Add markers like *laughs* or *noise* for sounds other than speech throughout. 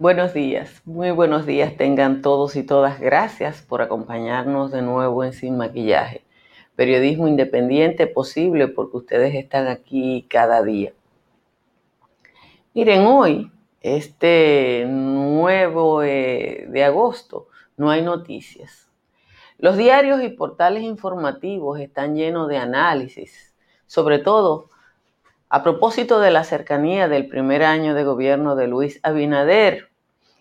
Buenos días, muy buenos días tengan todos y todas. Gracias por acompañarnos de nuevo en Sin Maquillaje. Periodismo independiente posible porque ustedes están aquí cada día. Miren, hoy, este nuevo eh, de agosto, no hay noticias. Los diarios y portales informativos están llenos de análisis, sobre todo a propósito de la cercanía del primer año de gobierno de Luis Abinader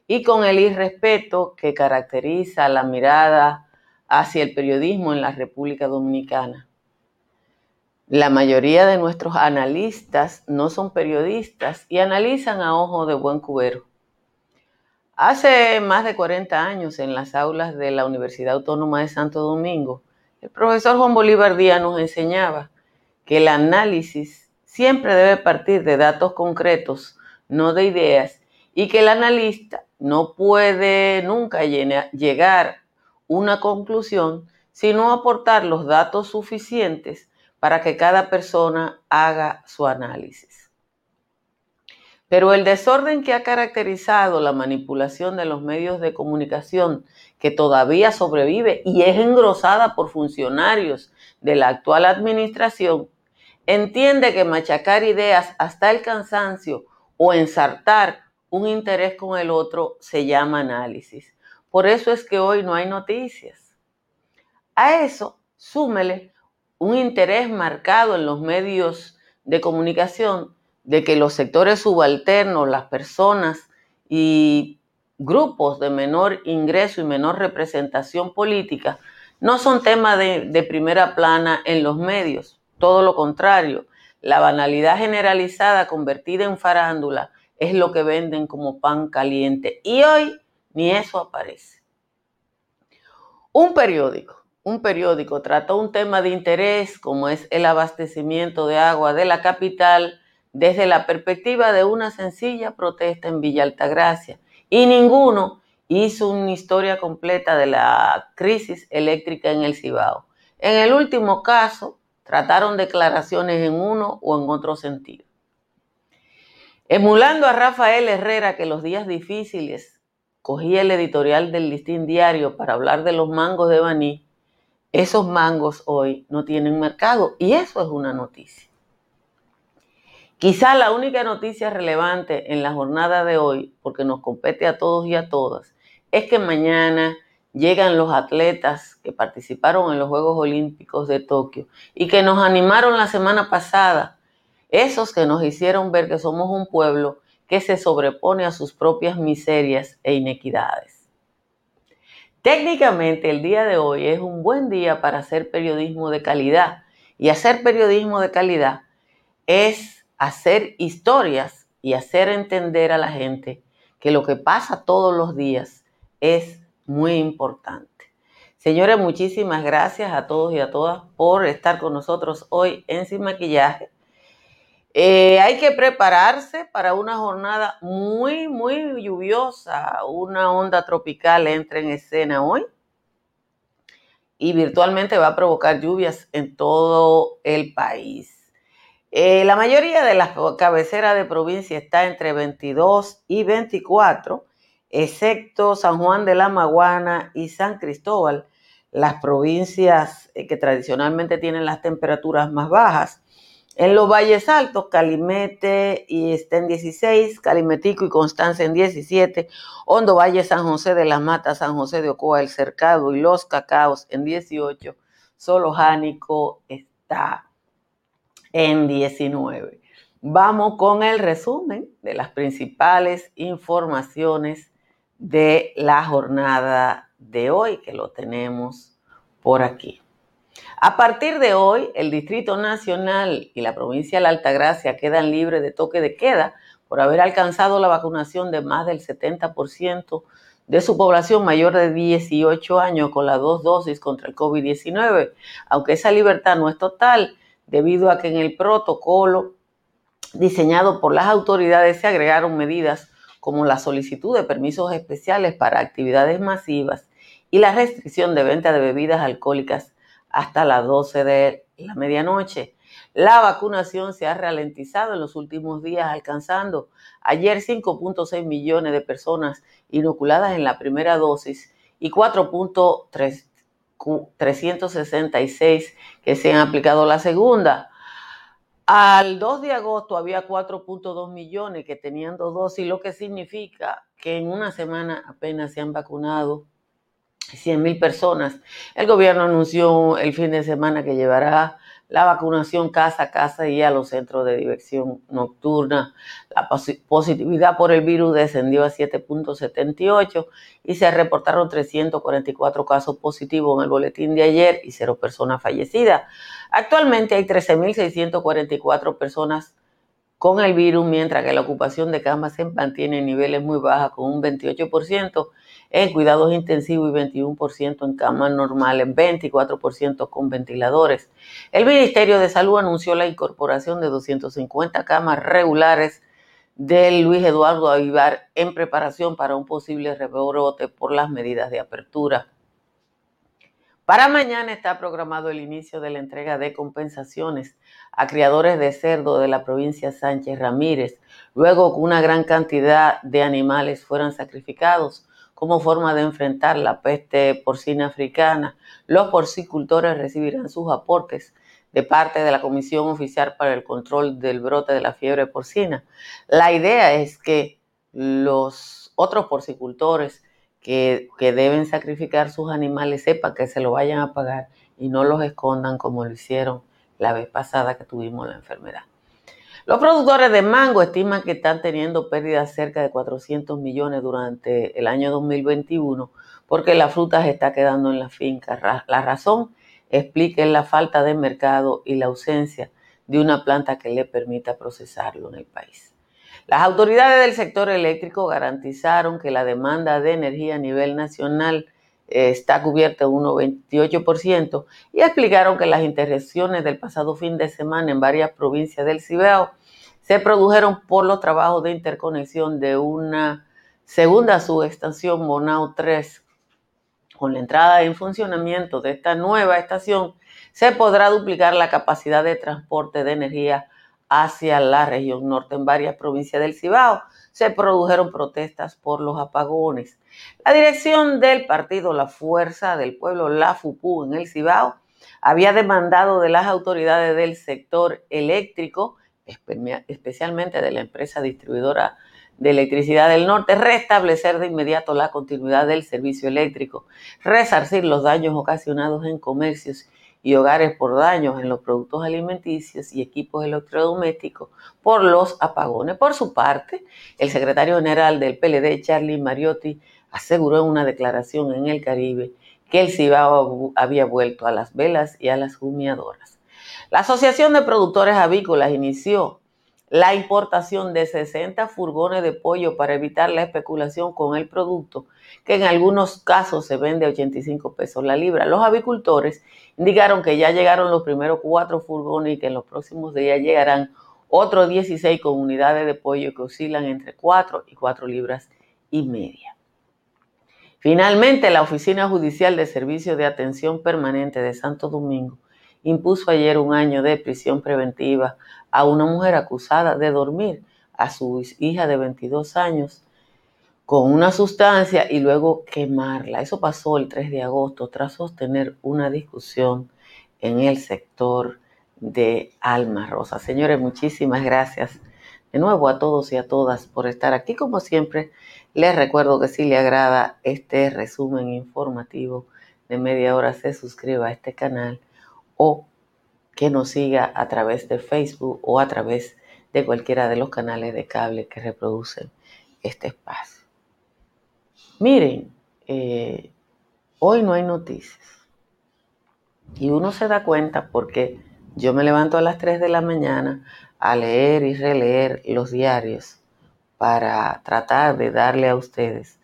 y con el irrespeto que caracteriza la mirada hacia el periodismo en la República Dominicana. La mayoría de nuestros analistas no son periodistas y analizan a ojo de buen cubero. Hace más de 40 años, en las aulas de la Universidad Autónoma de Santo Domingo, el profesor Juan Bolívar Díaz nos enseñaba que el análisis siempre debe partir de datos concretos, no de ideas, y que el analista no puede nunca llegar una conclusión sino aportar los datos suficientes para que cada persona haga su análisis. Pero el desorden que ha caracterizado la manipulación de los medios de comunicación, que todavía sobrevive y es engrosada por funcionarios de la actual administración, Entiende que machacar ideas hasta el cansancio o ensartar un interés con el otro se llama análisis. Por eso es que hoy no hay noticias. A eso súmele un interés marcado en los medios de comunicación de que los sectores subalternos, las personas y grupos de menor ingreso y menor representación política no son tema de, de primera plana en los medios todo lo contrario. La banalidad generalizada convertida en farándula es lo que venden como pan caliente. Y hoy ni eso aparece. Un periódico, un periódico trató un tema de interés como es el abastecimiento de agua de la capital desde la perspectiva de una sencilla protesta en Villa Altagracia. Y ninguno hizo una historia completa de la crisis eléctrica en el Cibao. En el último caso, trataron declaraciones en uno o en otro sentido. Emulando a Rafael Herrera que los días difíciles cogía el editorial del Listín Diario para hablar de los mangos de Baní, esos mangos hoy no tienen mercado y eso es una noticia. Quizá la única noticia relevante en la jornada de hoy, porque nos compete a todos y a todas, es que mañana llegan los atletas que participaron en los Juegos Olímpicos de Tokio y que nos animaron la semana pasada, esos que nos hicieron ver que somos un pueblo que se sobrepone a sus propias miserias e inequidades. Técnicamente el día de hoy es un buen día para hacer periodismo de calidad y hacer periodismo de calidad es hacer historias y hacer entender a la gente que lo que pasa todos los días es muy importante. Señores, muchísimas gracias a todos y a todas por estar con nosotros hoy en Sin Maquillaje. Eh, hay que prepararse para una jornada muy, muy lluviosa. Una onda tropical entra en escena hoy y virtualmente va a provocar lluvias en todo el país. Eh, la mayoría de las cabeceras de provincia está entre 22 y 24 excepto San Juan de la Maguana y San Cristóbal, las provincias eh, que tradicionalmente tienen las temperaturas más bajas. En los valles altos, Calimete y está en 16, Calimetico y Constanza en 17, Hondo Valle, San José de las Matas, San José de Ocoa, El Cercado y Los Cacaos en 18, solo Jánico está en 19. Vamos con el resumen de las principales informaciones de la jornada de hoy, que lo tenemos por aquí. A partir de hoy, el Distrito Nacional y la provincia de la Altagracia quedan libres de toque de queda por haber alcanzado la vacunación de más del 70% de su población mayor de 18 años con las dos dosis contra el COVID-19, aunque esa libertad no es total debido a que en el protocolo diseñado por las autoridades se agregaron medidas como la solicitud de permisos especiales para actividades masivas y la restricción de venta de bebidas alcohólicas hasta las 12 de la medianoche. La vacunación se ha ralentizado en los últimos días, alcanzando ayer 5.6 millones de personas inoculadas en la primera dosis y 4.366 que se han aplicado la segunda. Al 2 de agosto había 4.2 millones que tenían dos dosis, lo que significa que en una semana apenas se han vacunado 100 mil personas. El gobierno anunció el fin de semana que llevará la vacunación casa a casa y a los centros de diversión nocturna. La positividad por el virus descendió a 7.78 y se reportaron 344 casos positivos en el boletín de ayer y cero personas fallecidas. Actualmente hay 13.644 personas con el virus, mientras que la ocupación de camas se mantiene en niveles muy bajos, con un 28% en cuidados intensivos y 21% en camas normales, 24% con ventiladores. El Ministerio de Salud anunció la incorporación de 250 camas regulares del Luis Eduardo Avivar en preparación para un posible rebrote por las medidas de apertura. Para mañana está programado el inicio de la entrega de compensaciones a criadores de cerdo de la provincia Sánchez Ramírez, luego una gran cantidad de animales fueran sacrificados como forma de enfrentar la peste porcina africana. Los porcicultores recibirán sus aportes de parte de la Comisión Oficial para el Control del Brote de la Fiebre Porcina. La idea es que los otros porcicultores que, deben sacrificar sus animales sepan que se lo vayan a pagar y no los escondan como lo hicieron la vez pasada que tuvimos la enfermedad. Los productores de mango estiman que están teniendo pérdidas cerca de 400 millones durante el año 2021 porque la fruta se está quedando en la finca. La razón explica la falta de mercado y la ausencia de una planta que le permita procesarlo en el país. Las autoridades del sector eléctrico garantizaron que la demanda de energía a nivel nacional está cubierta un 98% y explicaron que las interrupciones del pasado fin de semana en varias provincias del Cibao se produjeron por los trabajos de interconexión de una segunda subestación Monao 3. Con la entrada en funcionamiento de esta nueva estación, se podrá duplicar la capacidad de transporte de energía hacia la región norte en varias provincias del Cibao. Se produjeron protestas por los apagones. La dirección del partido La Fuerza del Pueblo, la FUPU, en el Cibao, había demandado de las autoridades del sector eléctrico, especialmente de la empresa distribuidora de electricidad del norte, restablecer de inmediato la continuidad del servicio eléctrico, resarcir los daños ocasionados en comercios y hogares por daños en los productos alimenticios y equipos electrodomésticos por los apagones. Por su parte, el secretario general del PLD, Charlie Mariotti, aseguró en una declaración en el Caribe que el Cibao había vuelto a las velas y a las humeadoras. La Asociación de Productores Avícolas inició la importación de 60 furgones de pollo para evitar la especulación con el producto, que en algunos casos se vende a 85 pesos la libra. Los avicultores indicaron que ya llegaron los primeros cuatro furgones y que en los próximos días llegarán otros 16 con unidades de pollo que oscilan entre 4 y 4 libras y media. Finalmente, la Oficina Judicial de Servicio de Atención Permanente de Santo Domingo impuso ayer un año de prisión preventiva a una mujer acusada de dormir a su hija de 22 años con una sustancia y luego quemarla. Eso pasó el 3 de agosto tras sostener una discusión en el sector de Alma Rosa. Señores, muchísimas gracias de nuevo a todos y a todas por estar aquí. Como siempre, les recuerdo que si le agrada este resumen informativo de media hora, se suscriba a este canal o que nos siga a través de Facebook o a través de cualquiera de los canales de cable que reproducen este espacio. Miren, eh, hoy no hay noticias. Y uno se da cuenta porque yo me levanto a las 3 de la mañana a leer y releer los diarios para tratar de darle a ustedes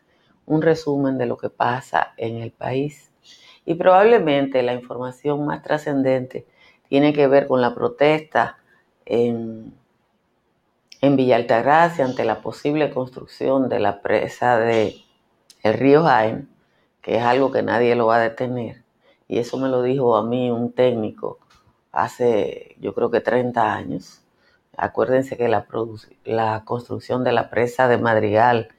un resumen de lo que pasa en el país. Y probablemente la información más trascendente tiene que ver con la protesta en, en Villa ante la posible construcción de la presa de el río Jaén, que es algo que nadie lo va a detener. Y eso me lo dijo a mí un técnico hace, yo creo que 30 años. Acuérdense que la, la construcción de la presa de Madrigal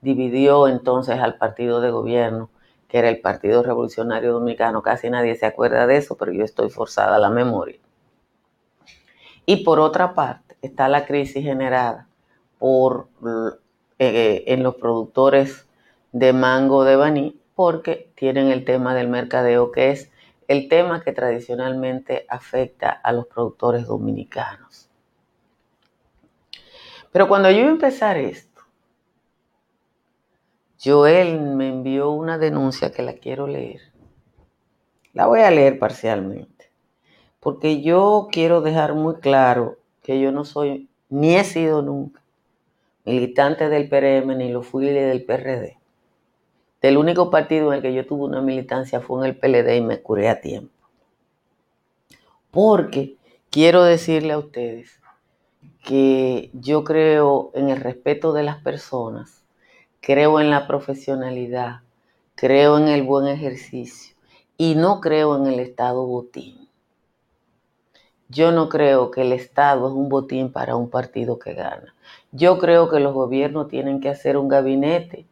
dividió entonces al partido de gobierno que era el Partido Revolucionario Dominicano. Casi nadie se acuerda de eso, pero yo estoy forzada a la memoria. Y por otra parte está la crisis generada por, eh, en los productores de mango de baní, porque tienen el tema del mercadeo, que es el tema que tradicionalmente afecta a los productores dominicanos. Pero cuando yo iba a empezar esto, Joel me envió una denuncia que la quiero leer. La voy a leer parcialmente, porque yo quiero dejar muy claro que yo no soy, ni he sido nunca, militante del PRM, ni lo fui del PRD. Del único partido en el que yo tuve una militancia fue en el PLD y me curé a tiempo. Porque quiero decirle a ustedes que yo creo en el respeto de las personas creo en la profesionalidad, creo en el buen ejercicio y no creo en el Estado botín. Yo no creo que el Estado es un botín para un partido que gana. Yo creo que los gobiernos tienen que hacer un gabinete,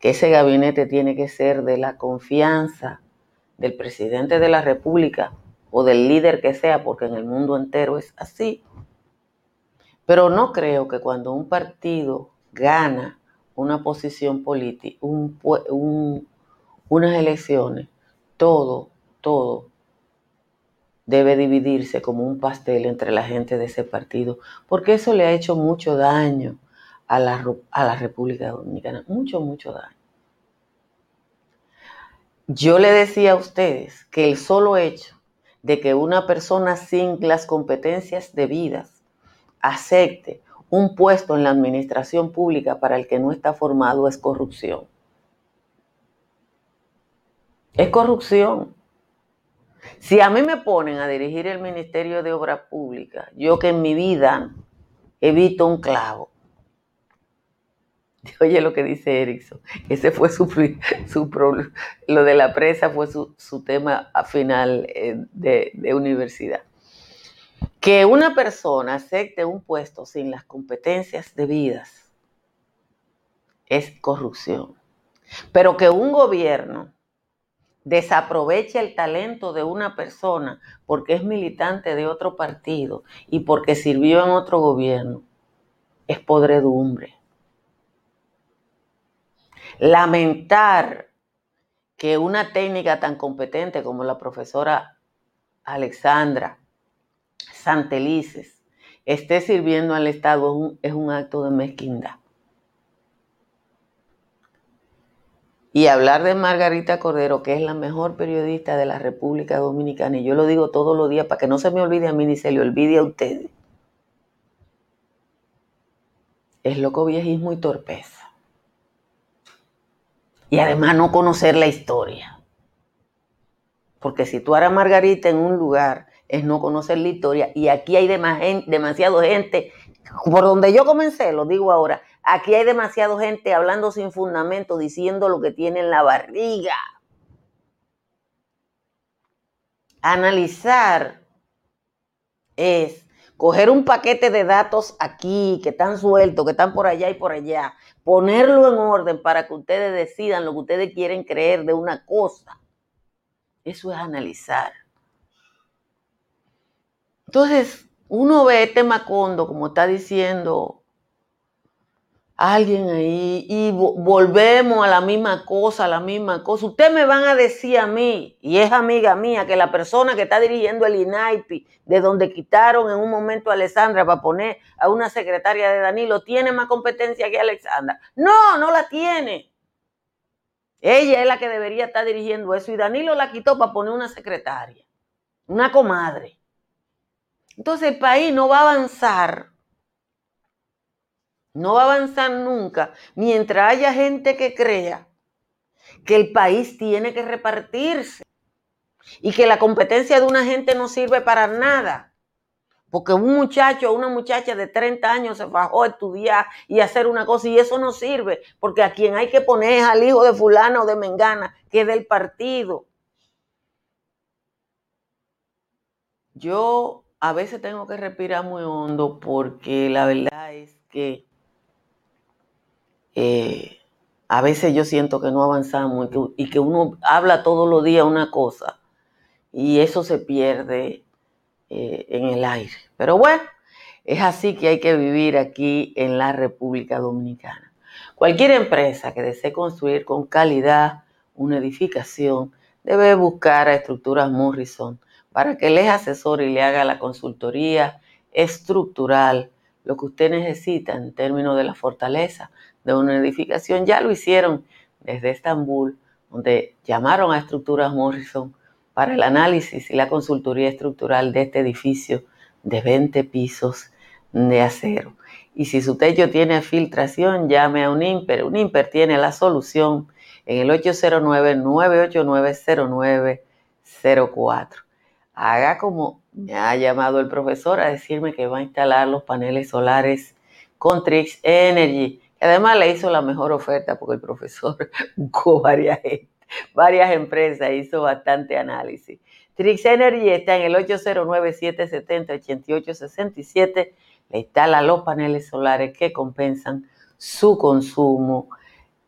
que ese gabinete tiene que ser de la confianza del presidente de la República o del líder que sea, porque en el mundo entero es así. Pero no creo que cuando un partido gana una posición política, un, unas elecciones, todo, todo debe dividirse como un pastel entre la gente de ese partido, porque eso le ha hecho mucho daño a la, a la República Dominicana, mucho, mucho daño. Yo le decía a ustedes que el solo hecho de que una persona sin las competencias debidas acepte un puesto en la administración pública para el que no está formado es corrupción. Es corrupción. Si a mí me ponen a dirigir el Ministerio de Obras Públicas, yo que en mi vida evito un clavo. *laughs* Oye lo que dice Erickson, ese fue su, *laughs* su lo de la presa fue su, tema final eh, de universidad. Que una persona acepte un puesto sin las competencias debidas es corrupción. Pero que un gobierno desaproveche el talento de una persona porque es militante de otro partido y porque sirvió en otro gobierno es podredumbre. Lamentar que una técnica tan competente como la profesora Alexandra santelices, esté sirviendo al Estado es un, acto de mezquindad. Y hablar de Margarita Cordero, que es la mejor periodista de la República Dominicana, y yo lo digo todos los días para que no se me olvide a mí ni se le olvide a ustedes, es loco viejismo y torpeza. Y además no conocer la historia. Porque si tú eras Margarita en un lugar es no conocer la historia. Y aquí hay demasiado gente, por donde yo comencé, lo digo ahora, aquí hay demasiado gente hablando sin fundamento, diciendo lo que tiene en la barriga. Analizar es coger un paquete de datos aquí, que están sueltos, que están por allá y por allá, ponerlo en orden para que ustedes decidan lo que ustedes quieren creer de una cosa. Eso es analizar. Entonces, uno ve este Macondo, como está diciendo alguien ahí, y volvemos a la misma cosa, a la misma cosa. Ustedes me van a decir a mí, y es amiga mía, que la persona que está dirigiendo el INAIPI, de donde quitaron en un momento a Alessandra para poner a una secretaria de Danilo, tiene más competencia que Alexandra. No, no la tiene. Ella es la que debería estar dirigiendo eso y Danilo la quitó para poner una secretaria, una comadre. Entonces el país no va a avanzar no va a avanzar nunca mientras haya gente que crea que el país tiene que repartirse y que la competencia de una gente no sirve para nada. Porque un muchacho o una muchacha de 30 años se bajó a estudiar y hacer una cosa y eso no sirve, porque a quien hay que poner es al hijo de fulana o de mengana, que es del partido. Yo a veces tengo que respirar muy hondo porque la verdad es que eh, a veces yo siento que no avanzamos y que uno habla todos los días una cosa y eso se pierde eh, en el aire. Pero bueno, es así que hay que vivir aquí en la República Dominicana. Cualquier empresa que desee construir con calidad una edificación debe buscar a Estructuras Morrison para que les asesore y le haga la consultoría estructural, lo que usted necesita en términos de la fortaleza de una edificación. Ya lo hicieron desde Estambul, donde llamaron a Estructuras Morrison para el análisis y la consultoría estructural de este edificio de 20 pisos de acero. Y si su techo tiene filtración, llame a un IMPER. Un IMPER tiene la solución en el 809-989-0904. Haga como me ha llamado el profesor a decirme que va a instalar los paneles solares con Trix Energy. Además le hizo la mejor oferta porque el profesor *laughs* buscó varias gente varias empresas, hizo bastante análisis. Trix Energy está en el 809-770-8867. Le instala los paneles solares que compensan su consumo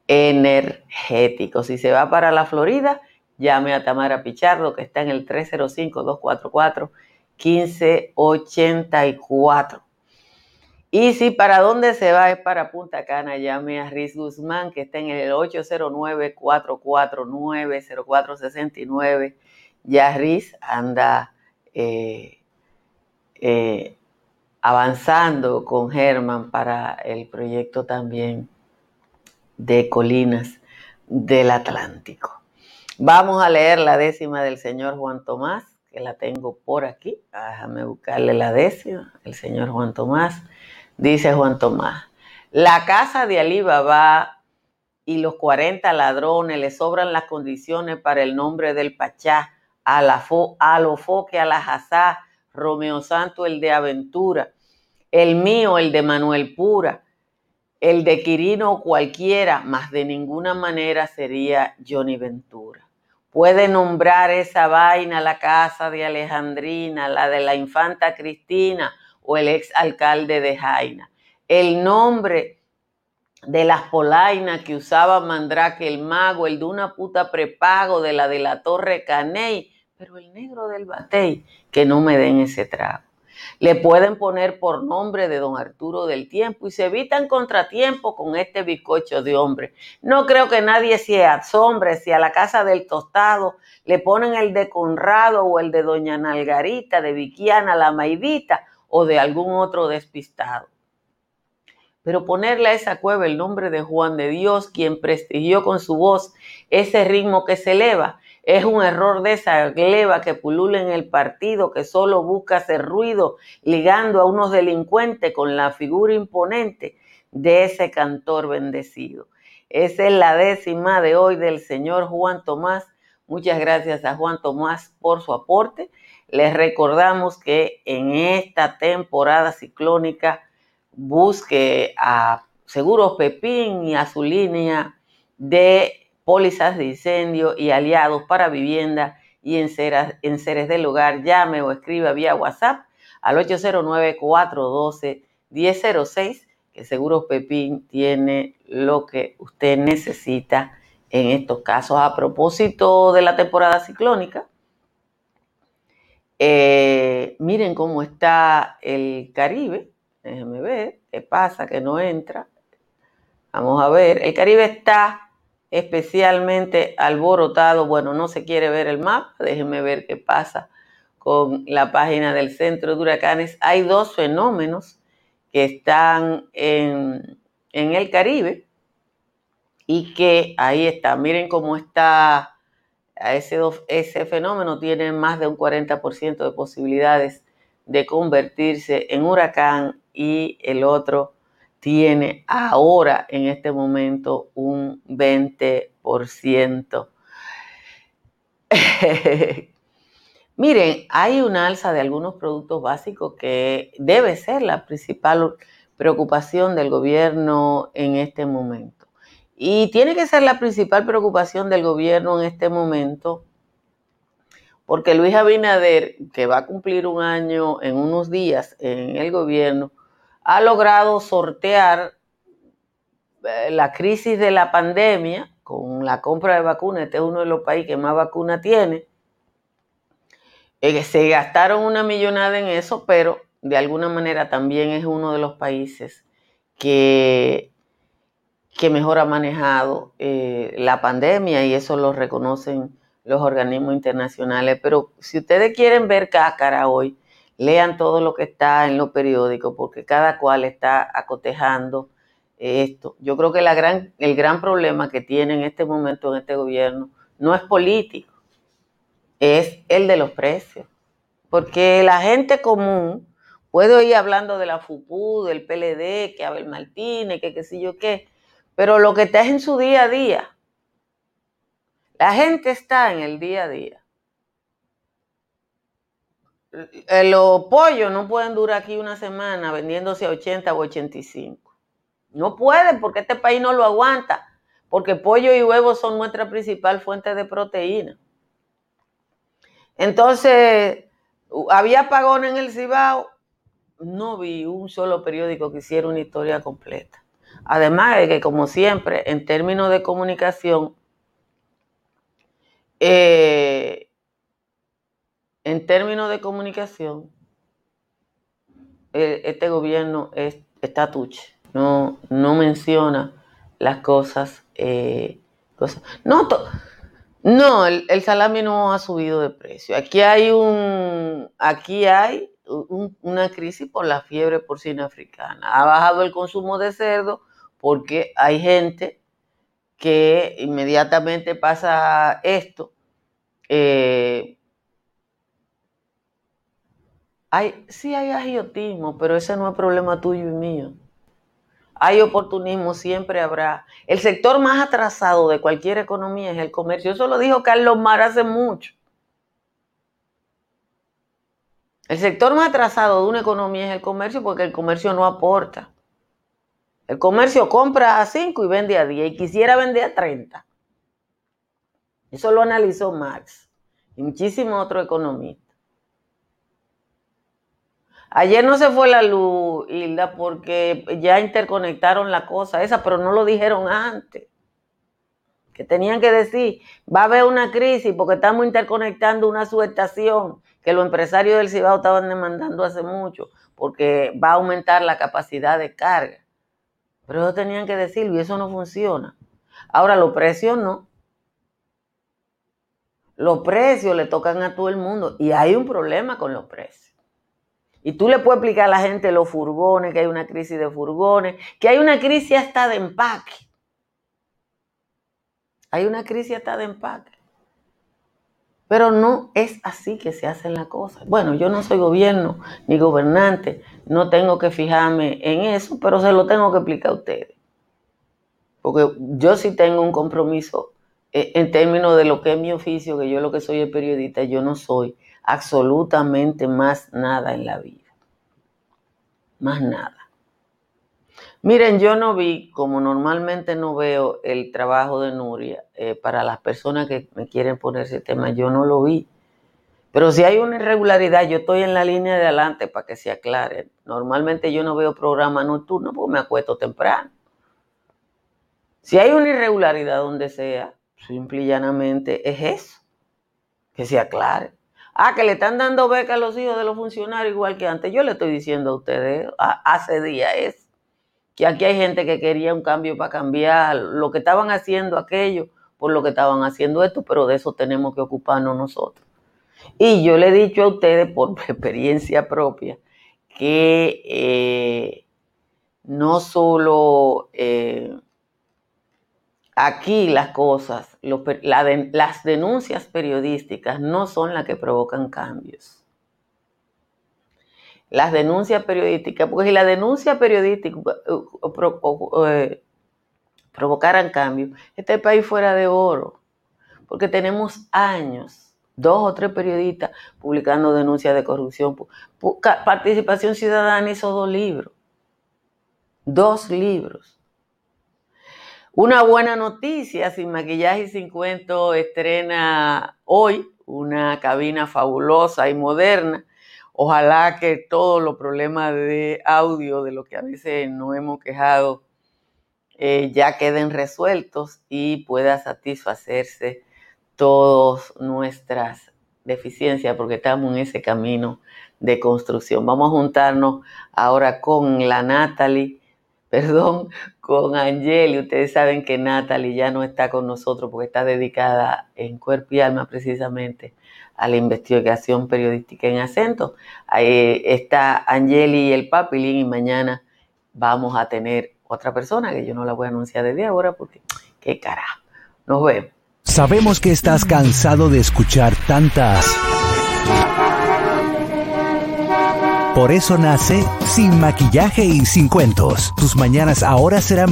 energético. Si se va para la Florida, llame a Tamara Pichardo, que está en el 305-244-1584. Y si para dónde se va es para Punta Cana, llame a Riz Guzmán, que está en el 809-449-0469. Ya Riz anda eh, eh, avanzando con Germán para el proyecto también de Colinas del Atlántico. Vamos a leer la décima del señor Juan Tomás, que la tengo por aquí. Déjame buscarle la décima, el señor Juan Tomás. Dice Juan Tomás, la casa de Alibaba y los 40 ladrones le sobran las condiciones para el nombre del Pachá, a la fo, a lo foque, a la Romeo Santo, el de Aventura, el mío, el de Manuel Pura, el de Quirino cualquiera, más de ninguna manera sería Johnny Ventura. Puede nombrar esa vaina la casa de Alejandrina, la de la infanta Cristina, o el ex alcalde de Jaina. El nombre de las polainas que usaba Mandrake el mago, el de una puta prepago de la de la Torre Caney, pero el negro del Batey, que no me den ese trago. Le pueden poner por nombre de don Arturo del Tiempo y se evitan contratiempo con este bizcocho de hombre. No creo que nadie se asombre si a la casa del tostado le ponen el de Conrado o el de doña Nalgarita, de Viquiana la Maidita o de algún otro despistado. Pero ponerle a esa cueva el nombre de Juan de Dios, quien prestigió con su voz ese ritmo que se eleva, es un error de esa gleba que pulula en el partido, que solo busca hacer ruido, ligando a unos delincuentes con la figura imponente de ese cantor bendecido. Esa es la décima de hoy del señor Juan Tomás. Muchas gracias a Juan Tomás por su aporte. Les recordamos que en esta temporada ciclónica busque a Seguros Pepín y a su línea de pólizas de incendio y aliados para vivienda y en seres del hogar. Llame o escriba vía WhatsApp al 809-412-1006, que Seguros Pepín tiene lo que usted necesita en estos casos. A propósito de la temporada ciclónica, eh, miren cómo está el Caribe. Déjenme ver qué pasa, que no entra. Vamos a ver. El Caribe está especialmente alborotado. Bueno, no se quiere ver el mapa. Déjenme ver qué pasa con la página del Centro de Huracanes. Hay dos fenómenos que están en, en el Caribe y que ahí está. Miren cómo está ese, ese fenómeno tiene más de un 40% de posibilidades de convertirse en huracán y el otro tiene ahora en este momento un 20%. *laughs* Miren, hay una alza de algunos productos básicos que debe ser la principal preocupación del gobierno en este momento. Y tiene que ser la principal preocupación del gobierno en este momento porque Luis Abinader, que va a cumplir un año en unos días en el gobierno, ha logrado sortear eh, la crisis de la pandemia con la compra de vacunas. Este es uno de los países que más vacunas tiene. Eh, se gastaron una millonada en eso, pero de alguna manera también es uno de los países que, que mejor ha manejado eh, la pandemia y eso lo reconocen los organismos internacionales. Pero si ustedes quieren ver cáscara hoy, lean todo lo que está en los periódicos, porque cada cual está acotejando esto. Yo creo que gran, el gran problema que tiene en este momento en este gobierno no es político, es el de los precios. Porque la gente común puede ir hablando de la FUPU, del PLD, que Abel Martínez, que qué sé yo qué, pero lo que está es en su día a día. La gente está en el día a día. Eh, los pollos no pueden durar aquí una semana vendiéndose a 80 o 85. No pueden porque este país no lo aguanta. Porque pollo y huevos son nuestra principal fuente de proteína. Entonces, había apagón en el Cibao. No vi un solo periódico que hiciera una historia completa. Además de que, como siempre, en términos de comunicación, eh, en términos de comunicación, eh, este gobierno es, está tuche, no, no menciona las cosas. Eh, no el, salami no ha subido de precio. Aquí hay un, aquí hay una crisis por la fiebre porcina africana. Ha bajado el consumo de cerdo porque hay gente que inmediatamente pasa esto. Eh, hay, sí hay agiotismo, pero ese no es problema tuyo y mío. Hay oportunismo, siempre habrá. El sector más atrasado de cualquier economía es el comercio. Eso lo dijo Carlos Mar hace mucho. El sector más atrasado de una economía es el comercio porque el comercio no aporta. El comercio compra a 5 y vende a 10 y quisiera vender a 30. Eso lo analizó Marx y muchísimos otros economistas. Ayer no se fue la luz, Hilda, porque ya interconectaron la cosa esa, pero no lo dijeron antes. Que tenían que decir, va a haber una crisis porque estamos interconectando una subestación que los empresarios del Cibao estaban demandando hace mucho, porque va a aumentar la capacidad de carga. Pero ellos tenían que decirlo y eso no funciona. Ahora, los precios no. Los precios le tocan a todo el mundo y hay un problema con los precios. Y tú le puedes explicar a la gente los furgones, que hay una crisis de furgones, que hay una crisis hasta de empaque. Hay una crisis hasta de empaque. Pero no es así que se hacen las cosas. Bueno, yo no soy gobierno ni gobernante, no tengo que fijarme en eso, pero se lo tengo que explicar a ustedes. Porque yo sí tengo un compromiso eh, en términos de lo que es mi oficio, que yo lo que soy es periodista, yo no soy absolutamente más nada en la vida. Más nada. Miren, yo no vi, como normalmente no veo el trabajo de Nuria, eh, para las personas que me quieren poner ese tema, yo no lo vi. Pero si hay una irregularidad, yo estoy en la línea de adelante para que se aclare. Normalmente yo no veo programa nocturno porque me acuesto temprano. Si hay una irregularidad donde sea, simple y llanamente es eso, que se aclare. Ah, que le están dando beca a los hijos de los funcionarios igual que antes. Yo le estoy diciendo a ustedes hace días es que aquí hay gente que quería un cambio para cambiar lo que estaban haciendo aquello por lo que estaban haciendo esto, pero de eso tenemos que ocuparnos nosotros. Y yo le he dicho a ustedes por *laughs* experiencia propia que eh, no solo eh, aquí las cosas, las denuncias periodísticas no son las que provocan cambios. las denuncias periodísticas, porque si la denuncia periodística eh, provocaran cambio, este país fuera de oro, porque tenemos años, dos o tres periodistas publicando denuncias de corrupción. Participación Ciudadana hizo dos libros, dos libros. Una buena noticia, sin maquillaje y sin cuento, estrena hoy una cabina fabulosa y moderna. Ojalá que todos los problemas de audio de lo que a veces no hemos quejado eh, ya queden resueltos y pueda satisfacerse todas nuestras deficiencias porque estamos en ese camino de construcción. Vamos a juntarnos ahora con la Natalie perdón, con Angeli. Ustedes saben que Natalie ya no está con nosotros porque está dedicada en cuerpo y alma precisamente a la investigación periodística en acento. Ahí está Angeli y el Papilín y mañana vamos a tener otra persona que yo no la voy a anunciar desde ahora porque qué carajo. Nos vemos. Sabemos que estás cansado de escuchar tantas por eso nace Sin Maquillaje y Sin Cuentos. Tus mañanas ahora serán